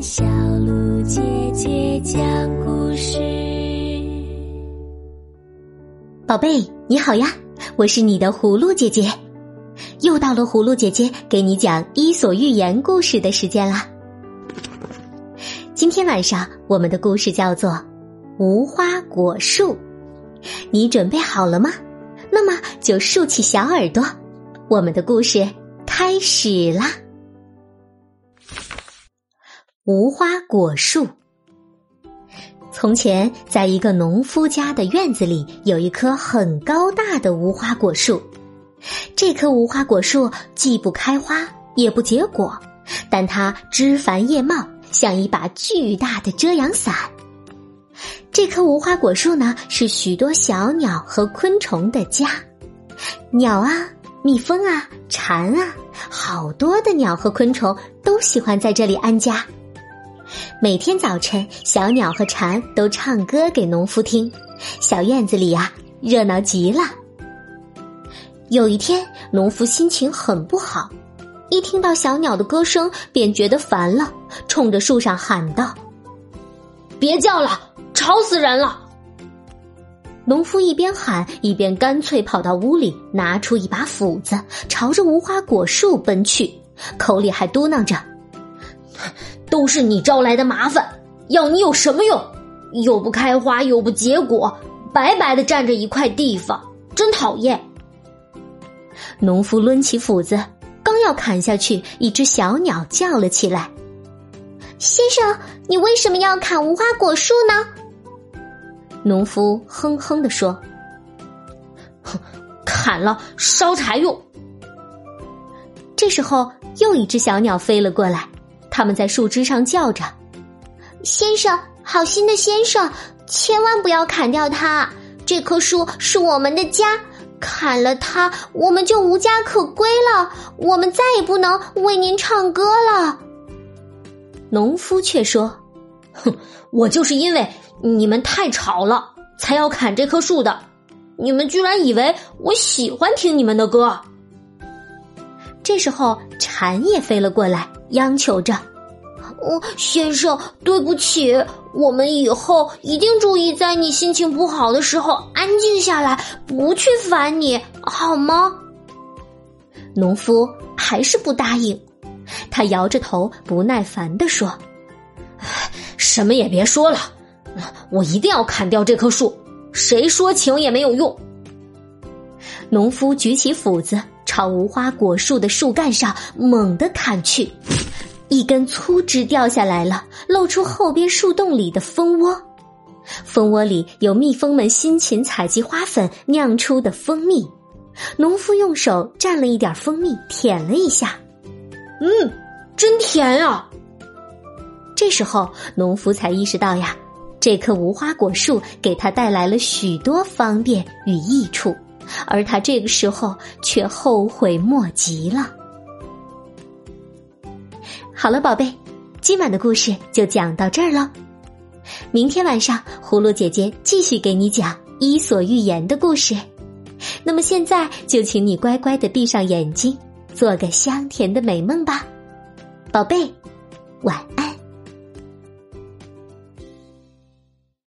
小鹿姐姐讲故事。宝贝，你好呀，我是你的葫芦姐姐，又到了葫芦姐姐给你讲《伊索寓言》故事的时间啦。今天晚上我们的故事叫做《无花果树》，你准备好了吗？那么就竖起小耳朵，我们的故事开始啦。无花果树。从前，在一个农夫家的院子里，有一棵很高大的无花果树。这棵无花果树既不开花，也不结果，但它枝繁叶茂，像一把巨大的遮阳伞。这棵无花果树呢，是许多小鸟和昆虫的家。鸟啊，蜜蜂啊，蝉啊，好多的鸟和昆虫都喜欢在这里安家。每天早晨，小鸟和蝉都唱歌给农夫听，小院子里呀热闹极了。有一天，农夫心情很不好，一听到小鸟的歌声便觉得烦了，冲着树上喊道：“别叫了，吵死人了！”农夫一边喊一边干脆跑到屋里，拿出一把斧子，朝着无花果树奔去，口里还嘟囔着。都是你招来的麻烦，要你有什么用？又不开花，又不结果，白白的占着一块地方，真讨厌。农夫抡起斧子，刚要砍下去，一只小鸟叫了起来：“先生，你为什么要砍无花果树呢？”农夫哼哼的说：“哼，砍了烧柴用。”这时候，又一只小鸟飞了过来。他们在树枝上叫着：“先生，好心的先生，千万不要砍掉它！这棵树是我们的家，砍了它，我们就无家可归了，我们再也不能为您唱歌了。”农夫却说：“哼，我就是因为你们太吵了，才要砍这棵树的。你们居然以为我喜欢听你们的歌？”这时候，蝉也飞了过来。央求着：“哦，先生，对不起，我们以后一定注意，在你心情不好的时候安静下来，不去烦你，好吗？”农夫还是不答应，他摇着头，不耐烦地说：“什么也别说了，我一定要砍掉这棵树，谁说情也没有用。”农夫举起斧子。朝无花果树的树干上猛地砍去，一根粗枝掉下来了，露出后边树洞里的蜂窝。蜂窝里有蜜蜂们辛勤采集花粉酿出的蜂蜜。农夫用手蘸了一点蜂蜜，舔了一下，嗯，真甜啊！这时候，农夫才意识到呀，这棵无花果树给他带来了许多方便与益处。而他这个时候却后悔莫及了。好了，宝贝，今晚的故事就讲到这儿喽。明天晚上，葫芦姐姐继续给你讲《伊索寓言》的故事。那么现在就请你乖乖的闭上眼睛，做个香甜的美梦吧，宝贝，晚安。